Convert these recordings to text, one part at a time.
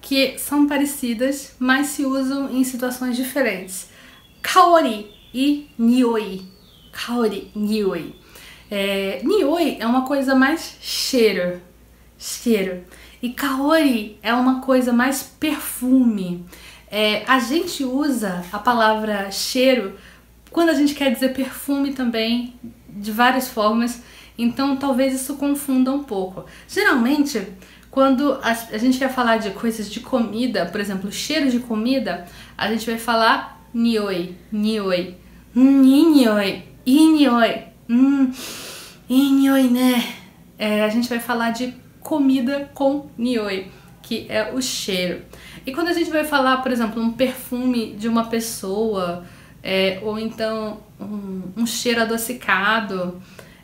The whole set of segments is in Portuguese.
que são parecidas, mas se usam em situações diferentes. Kaori e nioi. Kaori, nioi. É, nioi é uma coisa mais cheiro, cheiro. E kaori é uma coisa mais perfume. É, a gente usa a palavra cheiro quando a gente quer dizer perfume também, de várias formas. Então talvez isso confunda um pouco. Geralmente, quando a, a gente quer falar de coisas de comida, por exemplo, cheiro de comida, a gente vai falar nioi, nioi, nioi, nioi, hum, nioi, né? É, a gente vai falar de comida com nioi, que é o cheiro. E quando a gente vai falar, por exemplo, um perfume de uma pessoa, é, ou então um, um cheiro adocicado,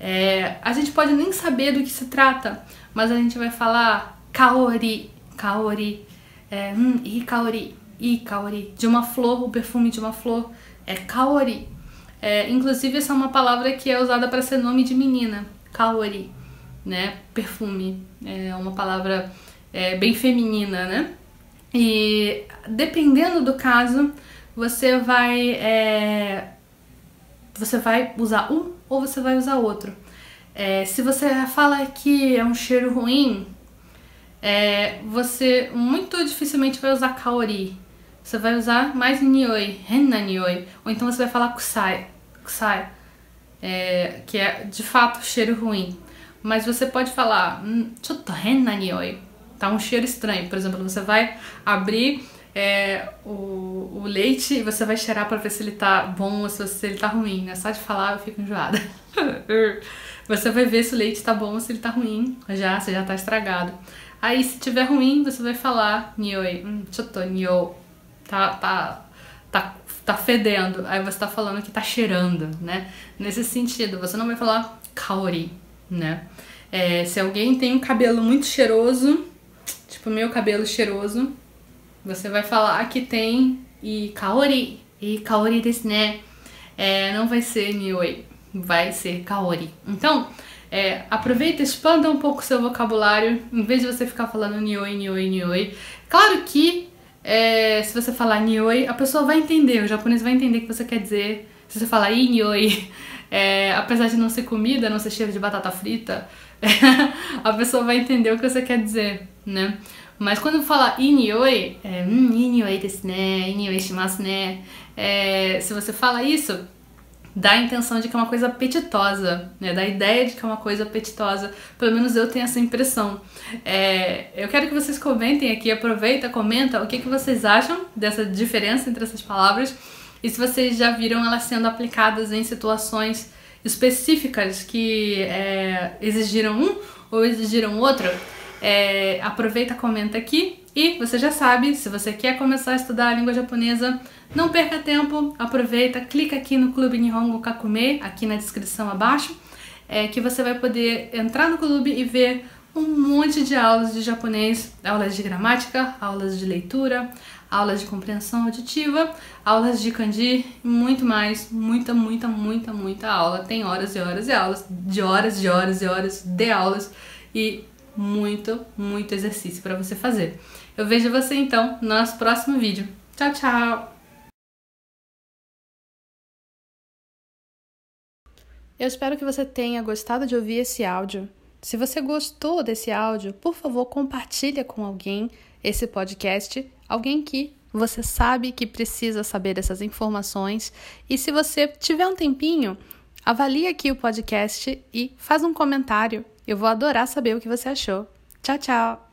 é, a gente pode nem saber do que se trata, mas a gente vai falar kaori, kaori, é, hum, i kaori, i kaori, de uma flor, o perfume de uma flor é kaori. É, inclusive essa é uma palavra que é usada para ser nome de menina, kaori, né, perfume, é uma palavra é, bem feminina, né? E dependendo do caso, você vai é, você vai usar um ou você vai usar outro. É, se você fala que é um cheiro ruim, é, você muito dificilmente vai usar kaori. Você vai usar mais nioi, henna nioi. Ou então você vai falar kusai, kusai é, que é de fato cheiro ruim. Mas você pode falar, hum, chotto henna nioi, tá um cheiro estranho. Por exemplo, você vai abrir é, o, o leite você vai cheirar para ver se ele tá bom ou se ele tá ruim, né? Só de falar eu fico enjoada. você vai ver se o leite tá bom ou se ele tá ruim, já, se já tá estragado. Aí se tiver ruim, você vai falar nioi, hum, choto nyo, tá, tá, tá, tá fedendo. Aí você tá falando que tá cheirando, né? Nesse sentido, você não vai falar kaori, né? É, se alguém tem um cabelo muito cheiroso, tipo meu cabelo cheiroso, você vai falar que tem e kaori, e kaori desu né? É, não vai ser nioi, vai ser kaori. Então, é, aproveita, expanda um pouco o seu vocabulário, em vez de você ficar falando nioi, nioi, nioi. Claro que é, se você falar nioi, a pessoa vai entender, o japonês vai entender o que você quer dizer. Se você falar nioi, é, apesar de não ser comida, não ser cheiro de batata frita, a pessoa vai entender o que você quer dizer, né? Mas quando fala inioi, é, hum, inioi desu ne, inioi shimasu ne, é, se você fala isso, dá a intenção de que é uma coisa apetitosa, né? Dá a ideia de que é uma coisa apetitosa. Pelo menos eu tenho essa impressão. É, eu quero que vocês comentem aqui, aproveita, comenta o que, que vocês acham dessa diferença entre essas palavras e se vocês já viram elas sendo aplicadas em situações específicas que é, exigiram um ou exigiram outro. É, aproveita, comenta aqui. E você já sabe, se você quer começar a estudar a língua japonesa, não perca tempo, aproveita, clica aqui no Clube Nihongo Kakume, aqui na descrição abaixo, é, que você vai poder entrar no clube e ver um monte de aulas de japonês, aulas de gramática, aulas de leitura, aulas de compreensão auditiva, aulas de kanji e muito mais, muita, muita, muita, muita aula. Tem horas e horas e aulas, de horas, de horas e horas de aulas. E muito, muito exercício para você fazer. Eu vejo você então no nosso próximo vídeo. Tchau, tchau! Eu espero que você tenha gostado de ouvir esse áudio. Se você gostou desse áudio, por favor, compartilhe com alguém esse podcast, alguém que você sabe que precisa saber dessas informações. E se você tiver um tempinho, avalie aqui o podcast e faz um comentário. Eu vou adorar saber o que você achou. Tchau, tchau!